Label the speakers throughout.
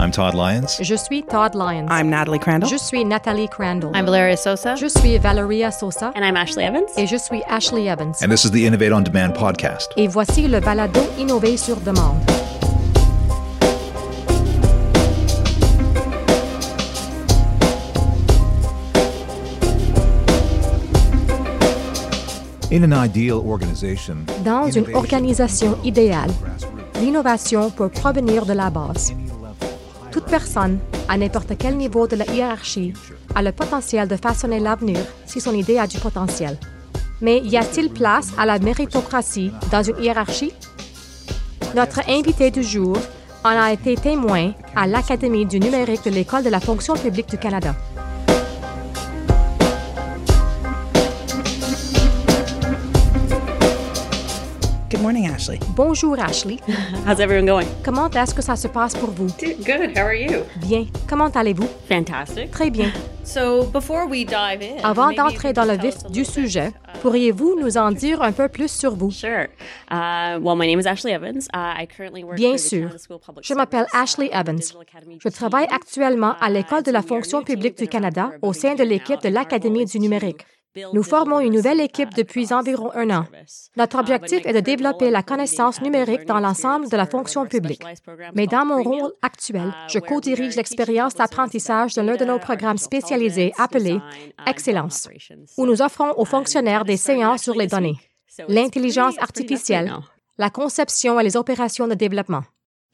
Speaker 1: I'm Todd Lyons.
Speaker 2: Je suis Todd Lyons.
Speaker 3: I'm Natalie Crandall.
Speaker 2: Je suis Nathalie Crandall.
Speaker 4: I'm Valeria Sosa.
Speaker 2: Je suis Valeria Sosa.
Speaker 4: And I'm Ashley Evans.
Speaker 2: Et je suis Ashley Evans.
Speaker 1: And this is the Innovate on Demand podcast.
Speaker 2: Et voici le balado Innover sur demande.
Speaker 1: In an ideal organization,
Speaker 2: Dans une organisation idéale, l'innovation peut provenir de la base. Personne, à n'importe quel niveau de la hiérarchie, a le potentiel de façonner l'avenir si son idée a du potentiel. Mais y a-t-il place à la méritocratie dans une hiérarchie? Notre invité du jour en a été témoin à l'Académie du numérique de l'École de la fonction publique du Canada.
Speaker 3: Morning, Ashley.
Speaker 2: Bonjour Ashley.
Speaker 4: How's everyone going?
Speaker 2: Comment est-ce que ça se passe pour vous?
Speaker 4: Good. How are you?
Speaker 2: Bien. Comment allez-vous?
Speaker 4: Fantastic.
Speaker 2: Très bien.
Speaker 4: So before we dive in,
Speaker 2: Avant d'entrer dans le vif du sujet,
Speaker 4: uh,
Speaker 2: pourriez-vous nous en dire un peu plus sur vous?
Speaker 4: Sure. Uh, well, my name is Ashley Evans. Uh, I currently work
Speaker 2: Bien sûr. Je m'appelle Ashley
Speaker 4: uh,
Speaker 2: Evans. Je travaille actuellement à
Speaker 4: Uh,
Speaker 2: l'École de la fonction publique du Canada au sein de l'équipe de l'Académie du numérique. Nous formons une nouvelle équipe depuis environ un an. Notre
Speaker 4: but
Speaker 2: objectif est de développer la connaissance numérique dans l'ensemble de la fonction publique. Mais dans mon rôle actuel,
Speaker 4: uh,
Speaker 2: je co-dirige l'expérience d'apprentissage de l'un de nos
Speaker 4: data,
Speaker 2: programmes spécialisés
Speaker 4: and
Speaker 2: Excellence, où nous offrons aux
Speaker 4: Uh,
Speaker 2: fonctionnaires des séances sur les données, l'intelligence artificielle, la conception et les opérations de développement.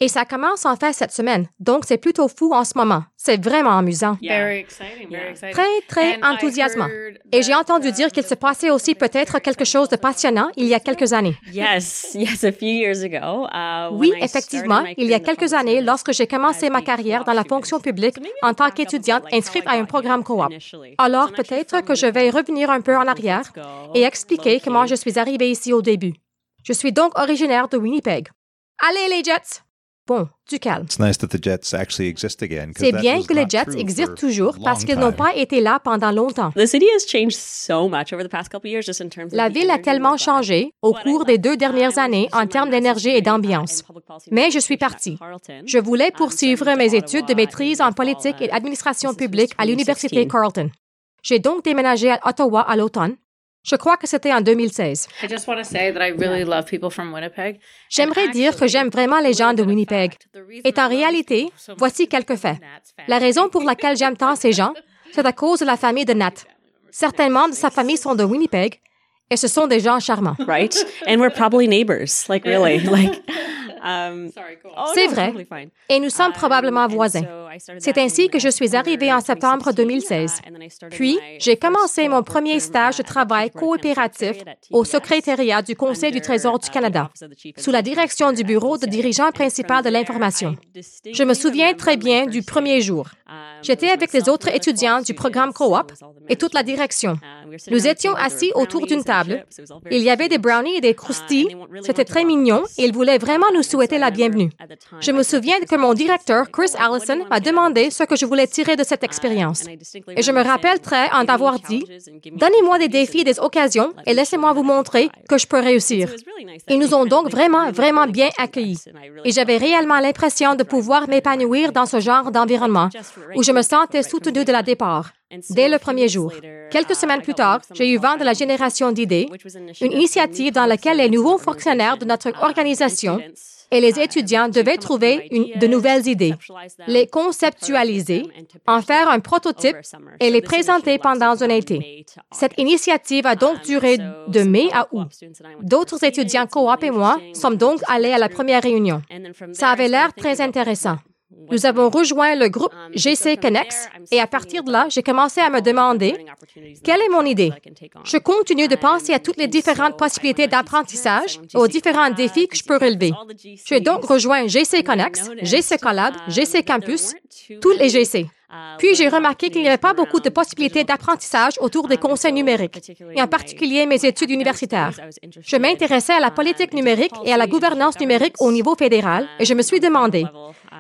Speaker 2: Et ça commence en fait cette semaine, donc c'est plutôt fou en ce moment. C'est vraiment amusant.
Speaker 4: Very exciting, very exciting.
Speaker 2: Très, très
Speaker 4: And
Speaker 2: enthousiasmant. Et j'ai entendu dire qu'il se passait aussi peut-être quelque chose de passionnant il y a quelques années.
Speaker 4: Yes, yes, a few years ago. Uh,
Speaker 2: Oui, effectivement, il y a quelques années, lorsque j'ai commencé ma carrière dans la fonction publique en tant qu'étudiante inscrite
Speaker 4: I
Speaker 2: à un programme
Speaker 4: here
Speaker 2: coop. Alors peut-être que je
Speaker 4: the
Speaker 2: vais revenir un peu en arrière et expliquer comment je suis arrivée ici au début. Je suis donc originaire de Winnipeg. Allez les Jets! Bon, du calme.
Speaker 1: It's nice that the Jets actually exist again. 'cause
Speaker 2: C'est
Speaker 1: that
Speaker 2: bien que les Jets existent
Speaker 1: for
Speaker 2: toujours
Speaker 1: a
Speaker 2: parce
Speaker 1: long
Speaker 2: qu'ils n'ont
Speaker 1: time.
Speaker 2: pas été là pendant longtemps.
Speaker 4: The city has changed so much over the past couple of years, just in terms of
Speaker 2: La ville a tellement changé au cours des deux dernières années en termes d'énergie et d'ambiance. Mais je suis partie. Je voulais poursuivre mes études de maîtrise en politique et
Speaker 4: of-
Speaker 2: administration publique à l'Université
Speaker 4: 2016.
Speaker 2: Carleton. J'ai donc déménagé à Ottawa à l'automne. Je crois que c'était en 2016.
Speaker 5: I just want to say that I really love people from Winnipeg.
Speaker 2: J'aimerais dire que j'aime vraiment les gens de Winnipeg. Et en réalité, voici quelques faits. La raison pour laquelle j'aime tant ces gens, c'est à cause de la famille de Nat. Certains membres de sa famille sont de Winnipeg et ce sont des gens charmants.
Speaker 4: right? And we're probably neighbors, like really, like. Um, oh,
Speaker 2: C'est vrai. Et nous sommes
Speaker 4: Um,
Speaker 2: probablement voisins. C'est ainsi
Speaker 4: in
Speaker 2: que je suis arrivée en septembre 2016.
Speaker 4: 2016. uh,
Speaker 2: Puis, j'ai commencé mon premier stage de travail coopératif au secrétariat du Conseil du Trésor
Speaker 4: uh,
Speaker 2: du
Speaker 4: the
Speaker 2: Canada, sous la direction du Bureau de dirigeant principal de l'information. Je me souviens très bien du premier jour.
Speaker 4: Um,
Speaker 2: J'étais avec les autres étudiants du programme coop et toute la direction.
Speaker 4: Uh,
Speaker 2: Nous étions assis autour d'une table. Il y avait des brownies et des
Speaker 4: Uh,
Speaker 2: croustilles. C'était très mignon et ils voulaient vraiment nous souhaiter la bienvenue. Je me souviens que mon directeur, Chris
Speaker 4: "Oh, what do you
Speaker 2: Allison, m'a demandé
Speaker 4: this?"
Speaker 2: ce que je voulais tirer de cette
Speaker 4: Uh,
Speaker 2: expérience. Et je me rappelle très en
Speaker 4: "Give me
Speaker 2: d'avoir dit, Donnez-moi des défis,
Speaker 4: and
Speaker 2: des occasions et laissez-moi vous montrer
Speaker 4: thrive."
Speaker 2: que je peux réussir. Ils nous ont donc vraiment, vraiment bien accueillis. Et j'avais réellement l'impression de pouvoir m'épanouir dans ce genre d'environnement où je me sentais soutenue de la départ. Dès le premier jour. Quelques semaines plus tard, j'ai eu vent de la génération d'idées, une initiative dans laquelle les nouveaux fonctionnaires de notre organisation et les étudiants devaient trouver de nouvelles idées, les conceptualiser, en faire un prototype et les présenter pendant un été. Cette initiative a donc duré de mai à août. D'autres étudiants coop et moi sommes donc allés à la première réunion. Ça avait l'air très intéressant. Nous avons rejoint le groupe GC Connex et à partir de là, j'ai commencé à me demander quelle est mon idée. Je continue de penser à toutes les différentes possibilités d'apprentissage et aux différents défis que je peux relever. J'ai donc rejoint GC Connex, GC Collab, GC Campus, tous les GC. Puis j'ai remarqué qu'il n'y avait pas beaucoup de possibilités d'apprentissage autour des conseils numériques, et en particulier mes études universitaires. Je m'intéressais à la politique numérique et à la gouvernance numérique au niveau fédéral, et je me suis demandé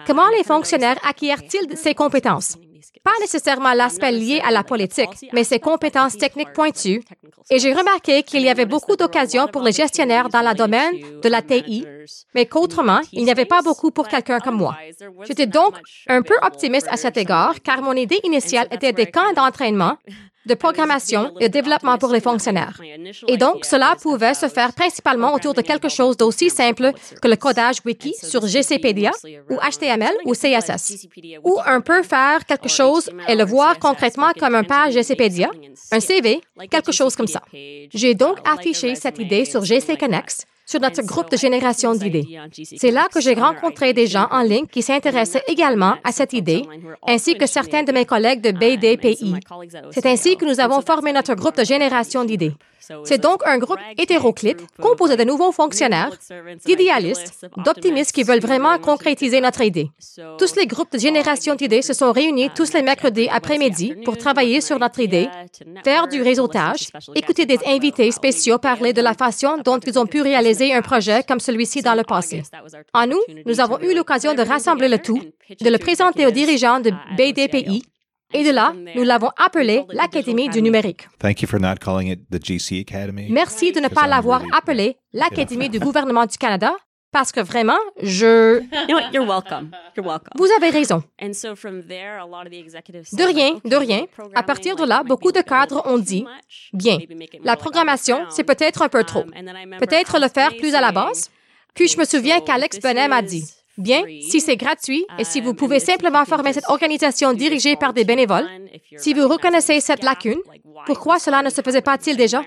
Speaker 2: comment les fonctionnaires acquièrent-ils ces compétences? Pas nécessairement l'aspect lié à la politique, mais ces compétences techniques pointues, Et j'ai remarqué qu'il y avait beaucoup d'occasions pour les gestionnaires dans le domaine de la TI, mais qu'autrement, il n'y avait pas beaucoup pour quelqu'un comme moi. J'étais donc un peu optimiste à cet égard, car mon idée initiale était des camps d'entraînement de programmation et développement pour les fonctionnaires. Et donc, cela pouvait se faire principalement autour de quelque chose d'aussi simple que le codage wiki sur GCpedia ou HTML ou CSS. Ou un peu faire quelque chose et le voir concrètement comme un page GCpedia, un CV, quelque chose comme ça. J'ai donc affiché cette idée sur GC sur notre groupe de génération d'idées. C'est là que j'ai rencontré des gens en ligne qui s'intéressaient également à cette idée, ainsi que certains de mes collègues de BDPI. C'est ainsi que nous avons formé notre groupe de génération d'idées. C'est donc un groupe hétéroclite composé de nouveaux fonctionnaires, d'idéalistes, d'optimistes qui veulent vraiment concrétiser notre idée. Tous les groupes de génération d'idées se sont réunis tous les mercredis après-midi pour travailler sur notre idée, faire du réseautage, écouter des invités spéciaux parler de la façon dont ils ont pu réaliser un projet comme celui-ci dans le passé. En nous, nous avons eu l'occasion de rassembler le tout, de le présenter aux dirigeants de BDPI et de là, nous l'avons appelé l'Académie du numérique.
Speaker 1: Thank you for not calling it the GC Academy.
Speaker 2: Merci de ne pas l'avoir
Speaker 1: really-
Speaker 2: appelé l'Académie du gouvernement du Canada parce que vraiment, je...
Speaker 4: You know what? You're welcome. You're welcome.
Speaker 2: Vous avez raison.
Speaker 4: And so from there, a lot of the executives
Speaker 2: De rien, de rien. À partir de là, beaucoup de cadres ont dit, bien, la programmation, c'est peut-être un peu trop. Peut-être le faire plus à la base. Puis je me souviens qu'Alex Benet m'a dit, bien, si c'est gratuit et si vous pouvez simplement former cette organisation dirigée par des bénévoles, si vous reconnaissez cette lacune, pourquoi cela ne se faisait pas-il déjà?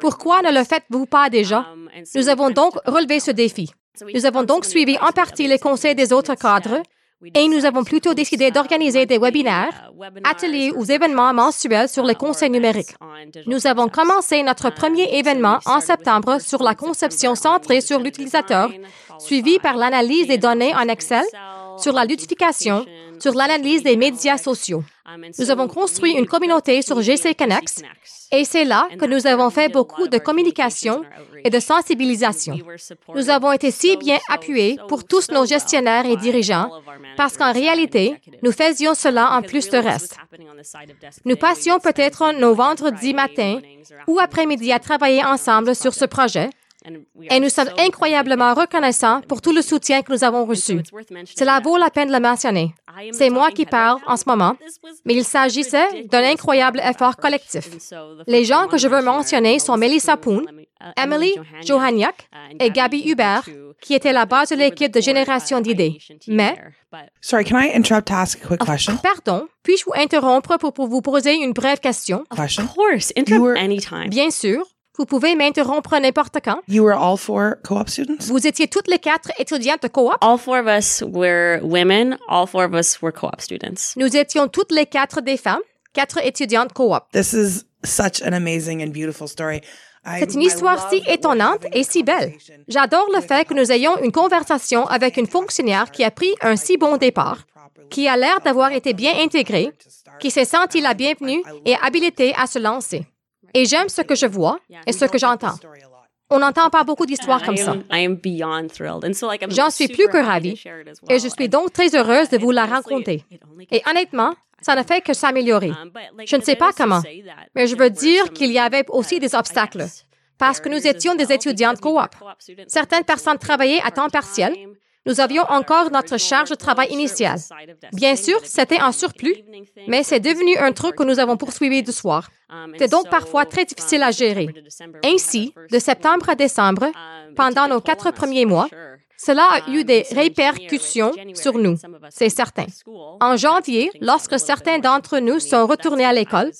Speaker 2: Pourquoi ne le faites-vous pas déjà? Nous avons donc relevé ce défi. Nous avons donc suivi en partie les conseils des autres cadres et nous avons plutôt décidé d'organiser des webinaires, ateliers ou événements mensuels sur les conseils numériques. Nous avons commencé notre premier événement en septembre sur la conception centrée sur l'utilisateur, suivi par l'analyse des données en Excel, sur la ludification, sur l'analyse des médias sociaux. Nous avons construit une communauté sur GC Connect et c'est là que nous avons fait beaucoup de communication et de sensibilisation. Nous avons été si bien appuyés pour tous nos gestionnaires et dirigeants parce qu'en réalité, nous faisions cela en plus de reste. Nous passions peut-être nos vendredis matins ou après-midi à travailler ensemble sur ce projet et nous sommes incroyablement reconnaissants pour tout le soutien que nous avons reçu. Cela vaut la peine de le mentionner. C'est moi qui parle en ce moment, mais il s'agissait d'un incroyable effort collectif. Les gens que je veux mentionner sont Melissa Poon, Emily Johaniak et Gabby Hubert, qui étaient la base de l'équipe de génération d'idées. Mais,
Speaker 3: Sorry, can I interrupt to ask a quick question?
Speaker 2: pardon, puis-je vous interrompre pour, pour vous poser une brève question?
Speaker 3: Question.
Speaker 4: Of course,
Speaker 3: You
Speaker 4: interrupt
Speaker 3: were-
Speaker 4: anytime.
Speaker 2: Bien sûr, vous pouvez m'interrompre n'importe quand.
Speaker 3: You were all four co-op students?
Speaker 2: Vous étiez toutes les quatre étudiantes de coop.
Speaker 4: All four of us were women. All four of us were co-op students.
Speaker 2: Nous étions toutes les quatre des femmes, quatre étudiantes coop.
Speaker 3: This is such an amazing and beautiful story.
Speaker 2: C'est une histoire si étonnante et si belle. J'adore le fait que nous ayons une conversation avec une fonctionnaire qui a pris un si bon départ, qui a l'air d'avoir été bien intégrée, qui s'est sentie la bienvenue et habilitée à se lancer. Et j'aime ce que je vois et ce que j'entends. On n'entend pas beaucoup d'histoires comme ça. J'en suis plus que ravie. Et je suis donc très heureuse de vous la raconter. Et honnêtement, ça ne fait que s'améliorer.
Speaker 4: Um,
Speaker 2: Je ne sais pas comment, mais je veux dire qu'il y avait aussi des obstacles. Parce que nous étions des étudiantes coop. Certaines personnes travaillaient à temps partiel. Nous avions encore notre charge de travail initiale. Bien sûr, c'était en surplus, mais c'est devenu un truc que nous avons poursuivi du soir. C'est donc parfois très difficile à gérer. Ainsi, de septembre à décembre, pendant nos quatre premiers mois, cela a eu des répercussions sur nous, c'est certain. En janvier, lorsque certains d'entre nous sont retournés à l'école,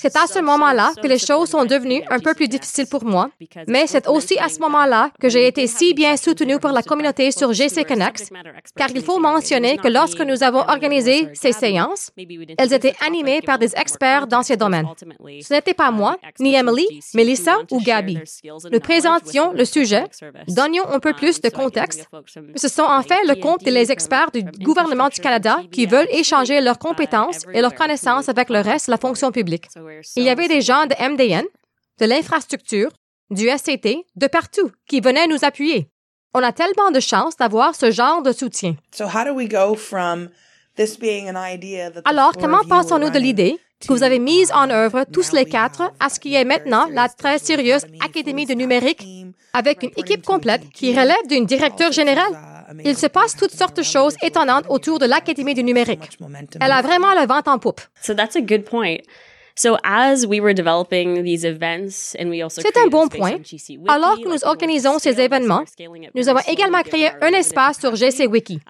Speaker 2: c'est à ce moment-là que les choses sont devenues un peu plus difficiles pour moi, mais c'est aussi à ce moment-là que j'ai été si bien soutenue par la communauté sur GC Connect, car il faut mentionner que lorsque nous avons organisé ces séances, elles étaient animées par des experts dans ces domaines. Ce n'était pas moi, ni Emily, Melissa ou Gabby. Nous présentions le sujet, donnions un peu plus de contexte. Ce sont en fait le compte des experts du gouvernement du Canada qui veulent échanger leurs compétences et leurs connaissances avec le reste de la fonction publique. Il y avait des gens de MDN, de l'infrastructure, du SCT, de partout, qui venaient nous appuyer. On a tellement de chance d'avoir ce genre de soutien.
Speaker 3: So how do we go from
Speaker 2: Alors, comment pensons-nous de l'idée que vous avez mise en œuvre tous les quatre à ce qui est maintenant la très sérieuse Académie de numérique avec une équipe complète qui relève d'une directeur générale? Il se passe toutes sortes de choses étonnantes autour de l'Académie du numérique. Elle a vraiment le vent en poupe.
Speaker 4: So that's a good point. So as we were developing these events and we also
Speaker 2: C'est un bon point. Alors que nous organisons ces événements, nous avons également créé un espace sur GC Wiki.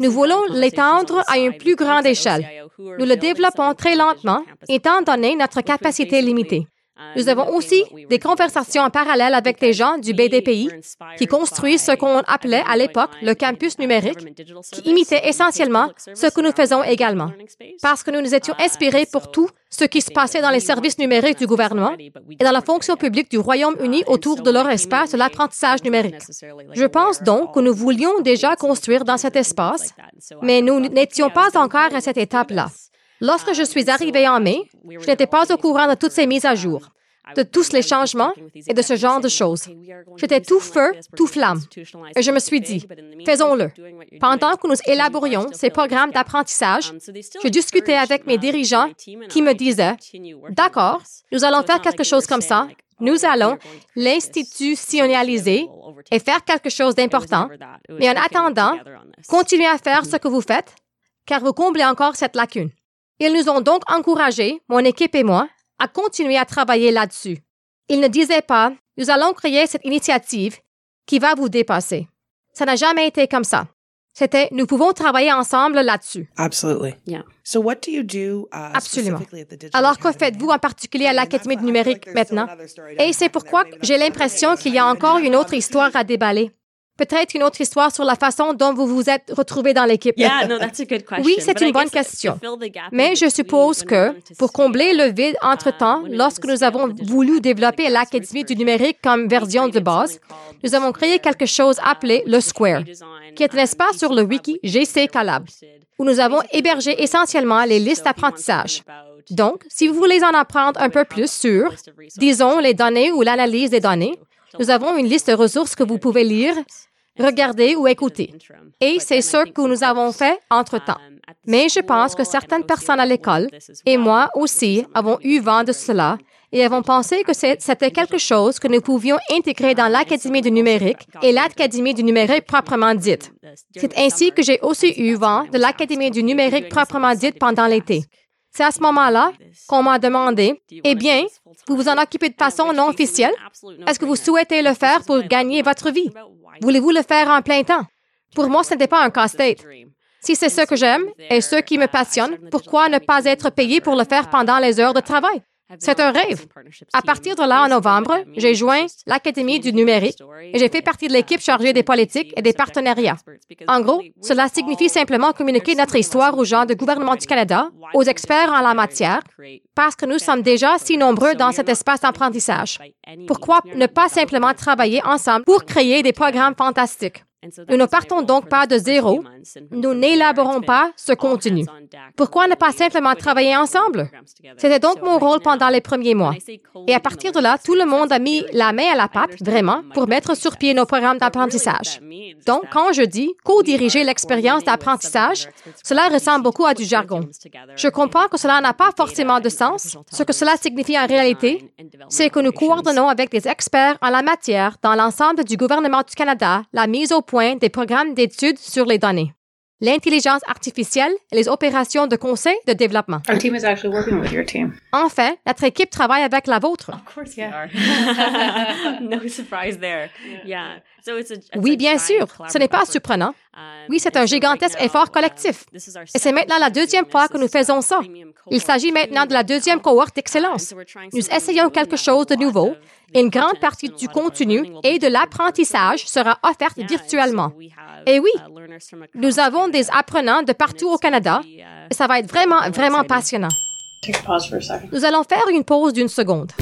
Speaker 2: Nous voulons l'étendre à une plus grande échelle. Nous le développons très lentement, étant donné notre capacité limitée. Nous avons aussi des conversations en parallèle avec des gens du BDPI qui construisent ce qu'on appelait à l'époque le campus numérique, qui imitait essentiellement ce que nous faisons également, parce que nous nous étions inspirés pour tout ce qui se passait dans les services numériques du gouvernement et dans la fonction publique du Royaume-Uni autour de leur espace de l'apprentissage numérique. Je pense donc que nous voulions déjà construire dans cet espace, mais nous n'étions pas encore à cette étape-là. Lorsque je suis arrivée en mai, je n'étais pas au courant de toutes ces mises à jour, de tous les changements et de ce genre de choses. J'étais tout feu, tout flamme. Et je me suis dit, faisons-le. Pendant que nous élaborions ces programmes d'apprentissage, je discutais avec mes dirigeants qui me disaient, d'accord, nous allons faire quelque chose comme ça. Nous allons l'institutionnaliser et faire quelque chose d'important. Mais en attendant, continuez à faire ce que vous faites, car vous comblez encore cette lacune. Ils nous ont donc encouragés, mon équipe et moi, à continuer à travailler là-dessus. Ils ne disaient pas, nous allons créer cette initiative qui va vous dépasser. Ça n'a jamais été comme ça. C'était, nous pouvons travailler ensemble là-dessus.
Speaker 3: Absolutely.
Speaker 4: Yeah.
Speaker 3: So what do you do, uh,
Speaker 2: Absolument.
Speaker 3: specifically at the Digital
Speaker 2: Alors que
Speaker 3: Academy?
Speaker 2: faites-vous en particulier à
Speaker 3: And
Speaker 2: l'Académie
Speaker 3: that's-
Speaker 2: du numérique maintenant?
Speaker 3: another story
Speaker 2: Et c'est pourquoi j'ai l'impression qu'il y a encore une autre histoire à déballer. Peut-être une autre histoire sur la façon dont vous vous êtes retrouvés dans l'équipe.
Speaker 4: Yeah, no, that's a good question.
Speaker 2: Oui, c'est une bonne question. Mais je suppose que, pour combler le vide entre-temps, lorsque nous avons voulu développer l'Académie du numérique comme version de base, nous avons créé quelque chose appelé le Square, qui est un espace sur le wiki GC Collab, où nous avons hébergé essentiellement les listes d'apprentissage. Donc, si vous voulez en apprendre un peu plus sur, disons, les données ou l'analyse des données, nous avons une liste de ressources que vous pouvez lire, regarder ou écouter. Et c'est ce que nous avons fait entre-temps. Mais je pense que certaines personnes à l'école, et moi aussi, avons eu vent de cela et avons pensé que c'était quelque chose que nous pouvions intégrer dans l'Académie du numérique et l'Académie du numérique proprement dite. C'est ainsi que j'ai aussi eu vent de l'Académie du numérique proprement dite pendant l'été. C'est à ce moment-là qu'on m'a demandé, eh bien, vous vous en occupez de façon non officielle? Est-ce que vous souhaitez le faire pour gagner votre vie? Voulez-vous le faire en plein temps? Pour moi, ce n'était pas un casse-tête. Si c'est ce que j'aime et ce qui me passionne, pourquoi ne pas être payé pour le faire pendant les heures de travail? C'est un rêve. À partir de là, en novembre, j'ai joint l'Académie du numérique et j'ai fait partie de l'équipe chargée des politiques et des partenariats. En gros, cela signifie simplement communiquer notre histoire aux gens du gouvernement du Canada, aux experts en la matière, parce que nous sommes déjà si nombreux dans cet espace d'apprentissage? Pourquoi ne pas simplement travailler ensemble pour créer des programmes fantastiques? Nous ne partons donc pas de zéro. Nous n'élaborons pas ce contenu. Pourquoi ne pas simplement travailler ensemble? C'était donc mon rôle pendant les premiers mois. Et à partir de là, tout le monde a mis la main à la pâte, vraiment, pour mettre sur pied nos programmes d'apprentissage. Donc, quand je dis co-diriger l'expérience d'apprentissage, cela ressemble beaucoup à du jargon. Je comprends que cela n'a pas forcément de sens. Ce que cela signifie en réalité, c'est que nous coordonnons avec des experts en la matière dans l'ensemble du gouvernement du Canada la mise au point des programmes d'études sur les données, l'intelligence artificielle et les opérations de conseil de développement.
Speaker 5: Our team is actually working with your team.
Speaker 2: Enfin, notre équipe travaille avec la vôtre.
Speaker 4: Of course we are. no surprise there. Yeah. So it's a, it's
Speaker 2: Oui, bien sûr, ce n'est pas surprenant.
Speaker 4: Um,
Speaker 2: Oui, c'est
Speaker 4: and
Speaker 2: un gigantesque effort
Speaker 4: uh,
Speaker 2: collectif.
Speaker 4: this is our
Speaker 2: Et c'est maintenant la deuxième
Speaker 4: doing
Speaker 2: fois
Speaker 4: this.
Speaker 2: que nous faisons ça. Il s'agit
Speaker 4: cohort
Speaker 2: maintenant de la deuxième cohorte d'excellence. Nous
Speaker 4: something
Speaker 2: essayons
Speaker 4: new
Speaker 2: quelque chose de nouveau. Une grande partie du contenu et de l'apprentissage sera offerte virtuellement. Et oui, Nous avons des apprenants de partout au Canada ça va être vraiment, vraiment passionnant. Nous allons faire une pause d'une seconde.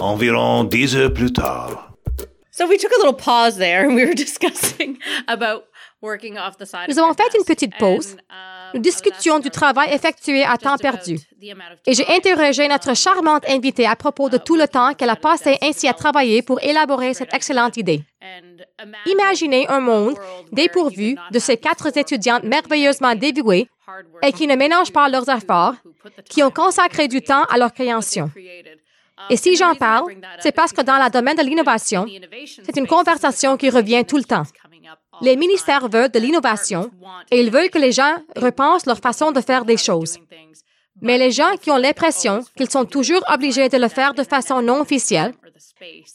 Speaker 1: Environ dix heures plus tard.
Speaker 5: So we took a little pause there and we were discussing about
Speaker 2: Nous avons fait une petite pause
Speaker 5: uh,
Speaker 2: nous discutions du travail effectué à temps perdu. Et j'ai interrogé notre charmante invitée à propos de tout le temps qu'elle a passé ainsi à travailler pour élaborer cette excellente idée. Imaginez un monde dépourvu de ces quatre étudiantes merveilleusement dévouées et qui ne ménagent pas leurs efforts, qui ont consacré du temps à leur création. Et si j'en parle, c'est parce que dans le domaine de l'innovation, c'est une conversation qui revient tout le temps. Les ministères veulent de l'innovation et ils veulent que les gens repensent leur façon de faire des choses. Mais les gens qui ont l'impression qu'ils sont toujours obligés de le faire de façon non officielle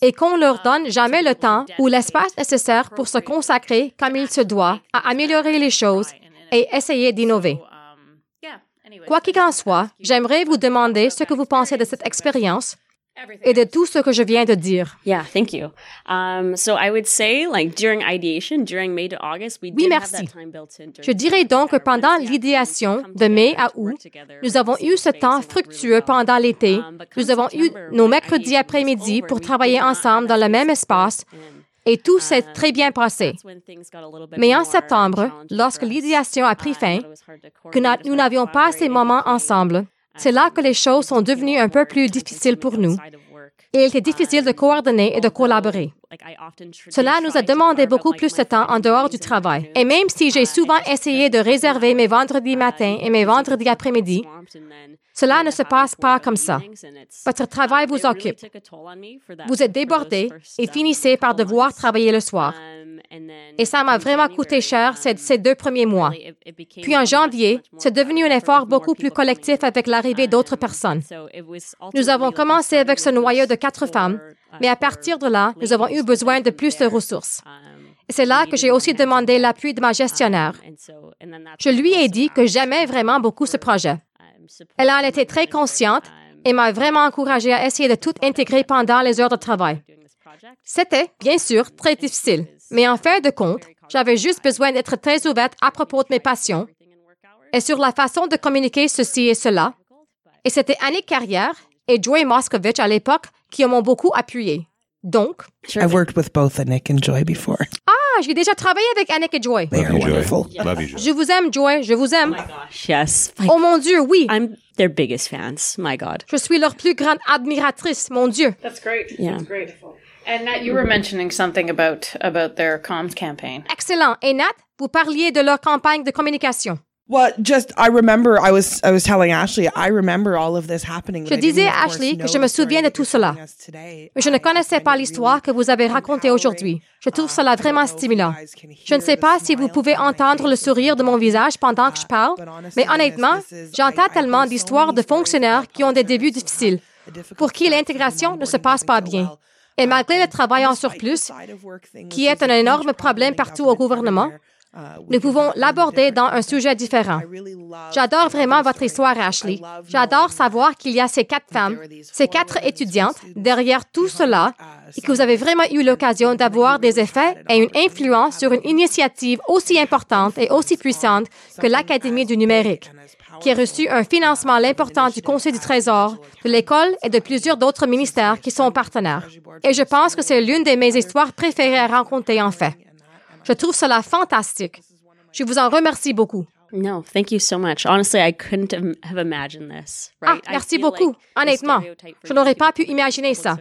Speaker 2: et qu'on leur donne jamais le temps ou l'espace nécessaire pour se consacrer comme il se doit à améliorer les choses et essayer d'innover. Quoi qu'il en soit, j'aimerais vous demander ce que vous pensez de cette expérience et de tout ce que je viens de dire.
Speaker 4: Yeah, thank you. Um, so I would say, like during ideation, during May to August, we
Speaker 2: Oui,
Speaker 4: did have
Speaker 2: merci.
Speaker 4: that time built in.
Speaker 2: Je dirais donc que pendant l'idéation de mai à août, nous avons eu ce temps fructueux pendant l'été. Nous avons eu nos mercredis après-midi pour travailler ensemble dans le même espace et tout s'est très bien passé. Mais en septembre, lorsque l'idéation a pris fin, que nous n'avions pas ces moments ensemble, c'est là que les choses sont devenues un peu plus difficiles pour nous et il était difficile de coordonner et de collaborer. Cela nous a demandé beaucoup plus de temps en dehors du travail. Et même si j'ai souvent essayé de réserver mes vendredis matins et mes vendredis après-midi, cela ne se passe pas comme ça. Votre travail vous occupe. Vous êtes débordé et finissez par devoir travailler le soir. Et ça m'a vraiment coûté cher ces, deux premiers mois. Puis en janvier, c'est devenu un effort beaucoup plus collectif avec l'arrivée d'autres personnes. Nous avons commencé avec ce noyau de quatre femmes, mais à partir de là, nous avons eu besoin de plus de ressources. C'est là que j'ai aussi demandé l'appui de ma gestionnaire. Je lui ai dit que j'aimais vraiment beaucoup ce projet. Elle en était très consciente et m'a vraiment encouragée à essayer de tout intégrer pendant les heures de travail. C'était, bien sûr, très difficile, mais en fin de compte, j'avais juste besoin d'être très ouverte à propos de mes passions et sur la façon de communiquer ceci et cela. Et c'était Annick Carrière et Joy Moscovitch à l'époque qui m'ont beaucoup appuyé. Donc,
Speaker 3: I've worked with both Nick and Joy before.
Speaker 2: ah, j'ai déjà travaillé avec Annick et Joy.
Speaker 3: They are
Speaker 1: Love you, Joy.
Speaker 3: wonderful.
Speaker 1: Love you, Joy.
Speaker 2: Je vous aime, Joy, je vous aime.
Speaker 4: Yes. Like,
Speaker 2: Oh mon Dieu, oui.
Speaker 4: I'm their biggest fans. My God.
Speaker 2: Je suis leur plus grande admiratrice, mon Dieu.
Speaker 5: That's great.
Speaker 4: Yeah.
Speaker 5: That's great. And Nat, you were mentioning something about about their comms campaign.
Speaker 2: Excellent. Et Nat, vous parliez de leur campagne de communication.
Speaker 3: Well, just I remember I was I was telling Ashley I remember all of this happening.
Speaker 2: Je disais à Ashley que je me souviens de tout cela. Mais je ne connaissais pas l'histoire que vous avez racontée aujourd'hui. Je trouve cela vraiment stimulant. Je ne sais pas si vous pouvez entendre le sourire de mon visage pendant que je parle, mais honnêtement, j'entends tellement d'histoires de fonctionnaires qui ont des débuts difficiles, pour qui l'intégration ne se passe pas bien. Et malgré le travail en surplus, qui est un énorme problème partout au gouvernement, nous pouvons l'aborder dans un sujet différent. J'adore vraiment votre histoire, Ashley. J'adore savoir qu'il y a ces quatre femmes, ces quatre étudiantes derrière tout cela et que vous avez vraiment eu l'occasion d'avoir des effets et une influence sur une initiative aussi importante et aussi puissante que l'Académie du numérique, qui a reçu un financement important du Conseil du Trésor, de l'École et de plusieurs d'autres ministères qui sont partenaires. Et je pense que c'est l'une de mes histoires préférées à raconter en fait. Je trouve cela fantastique. Je vous en remercie beaucoup.
Speaker 4: No, thank you so much. Honestly, I couldn't have- imagined this.
Speaker 2: Ah,
Speaker 4: Right?
Speaker 2: Merci beaucoup. Honnêtement, je n'aurais pas pu imaginer ça.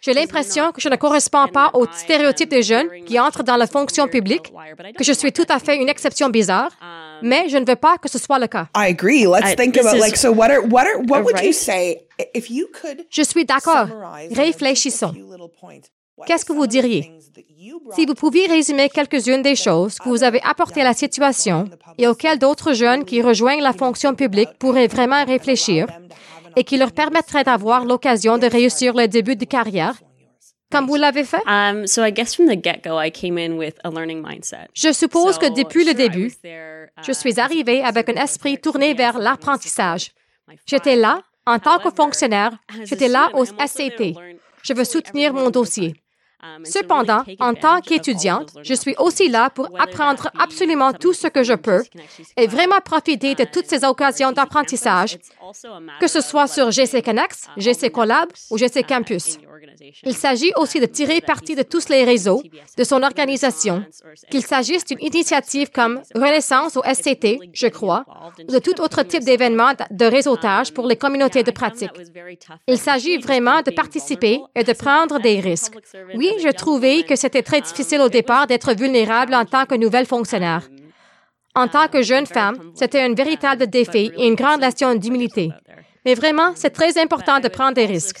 Speaker 2: J'ai l'impression que je ne corresponds
Speaker 4: and
Speaker 2: pas au stéréotype des jeunes qui
Speaker 4: much
Speaker 2: entrent dans la fonction publique, que je suis tout à fait une exception bizarre,
Speaker 4: Um,
Speaker 2: mais je ne veux pas que ce soit le cas.
Speaker 3: I agree. Let's think about like so. What are what are what would you say? If you could
Speaker 2: Je suis d'accord. Réfléchissons. Qu'est-ce que vous
Speaker 3: some of the
Speaker 2: diriez?
Speaker 3: things that you brought
Speaker 2: Si vous pouviez résumer quelques-unes des choses que vous avez apportées à la situation et auxquelles d'autres jeunes qui rejoignent la fonction publique pourraient vraiment réfléchir et qui leur permettraient d'avoir l'occasion de réussir le début de carrière, comme vous l'avez fait?
Speaker 4: Um, so I guess from the get-go, I came in with a learning mindset.
Speaker 2: Je suppose que depuis le début,
Speaker 4: there,
Speaker 2: je
Speaker 4: uh,
Speaker 2: suis arrivée avec un esprit tourné vers l'apprentissage. J'étais là en tant que fonctionnaire, j'étais là au SCT. Je veux soutenir mon dossier. Cependant, en tant qu'étudiante, je suis aussi là pour apprendre absolument tout ce que je peux et vraiment profiter de toutes ces occasions d'apprentissage, que ce soit sur GC Connects, GC Collab ou GC Campus. Il s'agit aussi de tirer parti de tous les réseaux, de son organisation, qu'il s'agisse d'une initiative comme Renaissance ou SCT, je crois, ou de tout autre type d'événement de réseautage pour les communautés de pratique. Il s'agit vraiment de participer et de prendre des risques. Oui, je trouvais que c'était très difficile au départ d'être vulnérable en tant que nouvelle fonctionnaire. En tant que jeune femme, c'était un véritable défi et une grande leçon d'humilité. Mais vraiment, c'est très important de prendre des risques.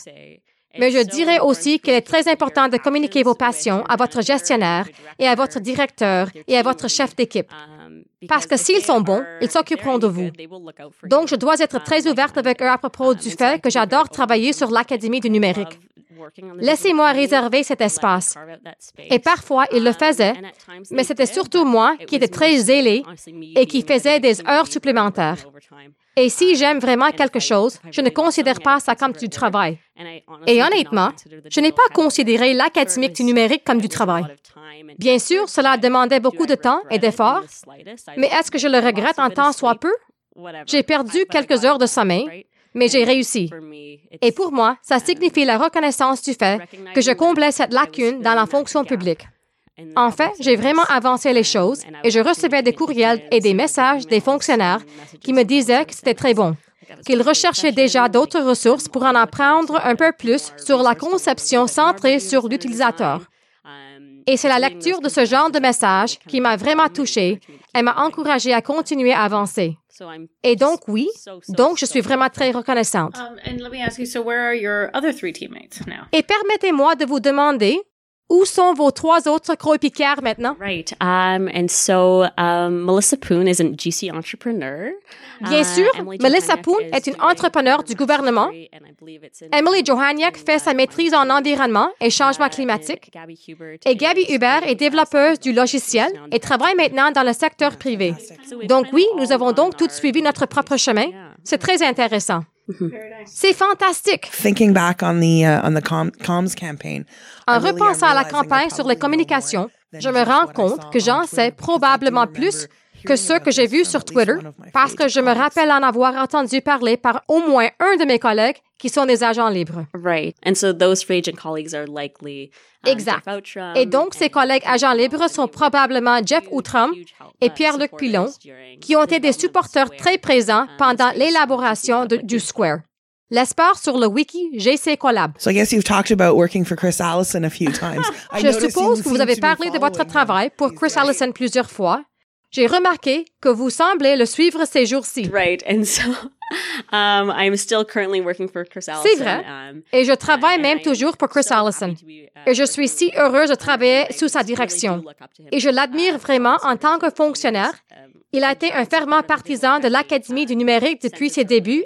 Speaker 2: Mais je dirais aussi qu'il est très important de communiquer vos passions à votre gestionnaire et à votre directeur et à votre chef d'équipe. Parce que s'ils sont bons, ils s'occuperont de vous. Donc, je dois être très ouverte avec eux à propos du fait que j'adore travailler sur l'Académie du numérique. Laissez-moi réserver cet espace. Et parfois, il le faisait, mais c'était surtout moi qui étais très zélé et qui faisait des heures supplémentaires. Et si j'aime vraiment quelque chose, je ne considère pas ça comme du travail. Et honnêtement, je n'ai pas considéré l'académique du numérique comme du travail. Bien sûr, cela demandait beaucoup de temps et d'efforts, mais est-ce que je le regrette en temps soit peu? J'ai perdu quelques heures de sommeil, mais j'ai réussi. Et pour moi, ça signifie la reconnaissance du fait que je comblais cette lacune dans la fonction publique. En fait, j'ai vraiment avancé les choses et je recevais des courriels et des messages des fonctionnaires qui me disaient que c'était très bon, qu'ils recherchaient déjà d'autres ressources pour en apprendre un peu plus sur la conception centrée sur l'utilisateur. Et c'est la lecture de ce genre de messages qui m'a vraiment touchée et m'a encouragée à continuer à avancer. Et donc, oui, donc je suis vraiment très reconnaissante. Et permettez-moi de vous demander, où sont vos trois autres coéquipières maintenant?
Speaker 4: Right. Um, and so, um, Melissa Poon is a GC entrepreneur.
Speaker 2: Bien sûr,
Speaker 4: Uh,
Speaker 2: Melissa Poon est une entrepreneure du gouvernement. Emily Johaniak fait sa maîtrise en environnement et changement climatique. Et Gabby Hubert est développeuse du logiciel et travaille maintenant dans le secteur privé. Donc oui, nous avons donc toutes suivi notre propre chemin. C'est très intéressant. C'est fantastique.
Speaker 3: Thinking back on the uh, on the com- comms campaign,
Speaker 2: En repensant à la campagne sur les
Speaker 3: probably know
Speaker 2: communications, je me rends compte que j'en sais probablement plus
Speaker 3: remember
Speaker 2: que ceux que j'ai vus sur Twitter, parce que je me
Speaker 3: colleagues.
Speaker 2: rappelle en avoir entendu parler par au moins un de mes collègues qui sont des agents libres.
Speaker 4: Right. And so those free agent colleagues are likely um,
Speaker 2: Exact.
Speaker 4: Jeff Outram
Speaker 2: Et donc, ces collègues agents libres sont probablement Jeff Outram et Pierre-Luc Pilon, qui ont été des supporters très présents pendant l'élaboration du Square. L'espoir sur le wiki GC Collab.
Speaker 3: So I guess you've talked about working for Chris Allison a few times. I
Speaker 2: Je suppose que vous avez parlé de votre travail pour Chris. Allison plusieurs fois. J'ai remarqué que vous semblez le suivre ces jours-ci.
Speaker 4: Right. And so um, I'm still currently working for Chris Allison.
Speaker 2: C'est vrai.
Speaker 4: Um,
Speaker 2: Et je travaille
Speaker 4: and
Speaker 2: même toujours pour Chris Allison.
Speaker 4: uh,
Speaker 2: Et je suis si heureuse de travailler sous sa direction. Et je l'admire
Speaker 4: Um,
Speaker 2: vraiment en tant que fonctionnaire. Il a été un fervent partisan de l'Académie du numérique depuis ses débuts.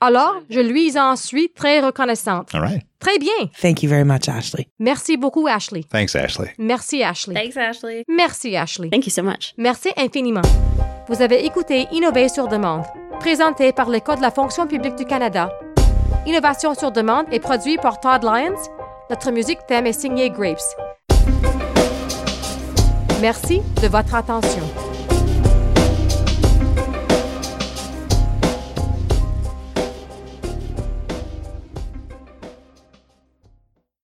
Speaker 2: Alors, je lui en suis très reconnaissante.
Speaker 1: All right.
Speaker 2: Très bien.
Speaker 3: Thank you very much, Ashley.
Speaker 2: Merci beaucoup, Ashley.
Speaker 1: Thanks, Ashley.
Speaker 2: Merci, Ashley.
Speaker 4: Thanks, Ashley.
Speaker 2: Merci, Ashley.
Speaker 4: Thank you so much.
Speaker 2: Merci infiniment. Vous avez écouté Innover sur demande, présenté par l'École de la fonction publique du Canada. Innovation sur demande est produit par Todd Lyons. Notre musique thème est signée Grapes. Merci de votre attention.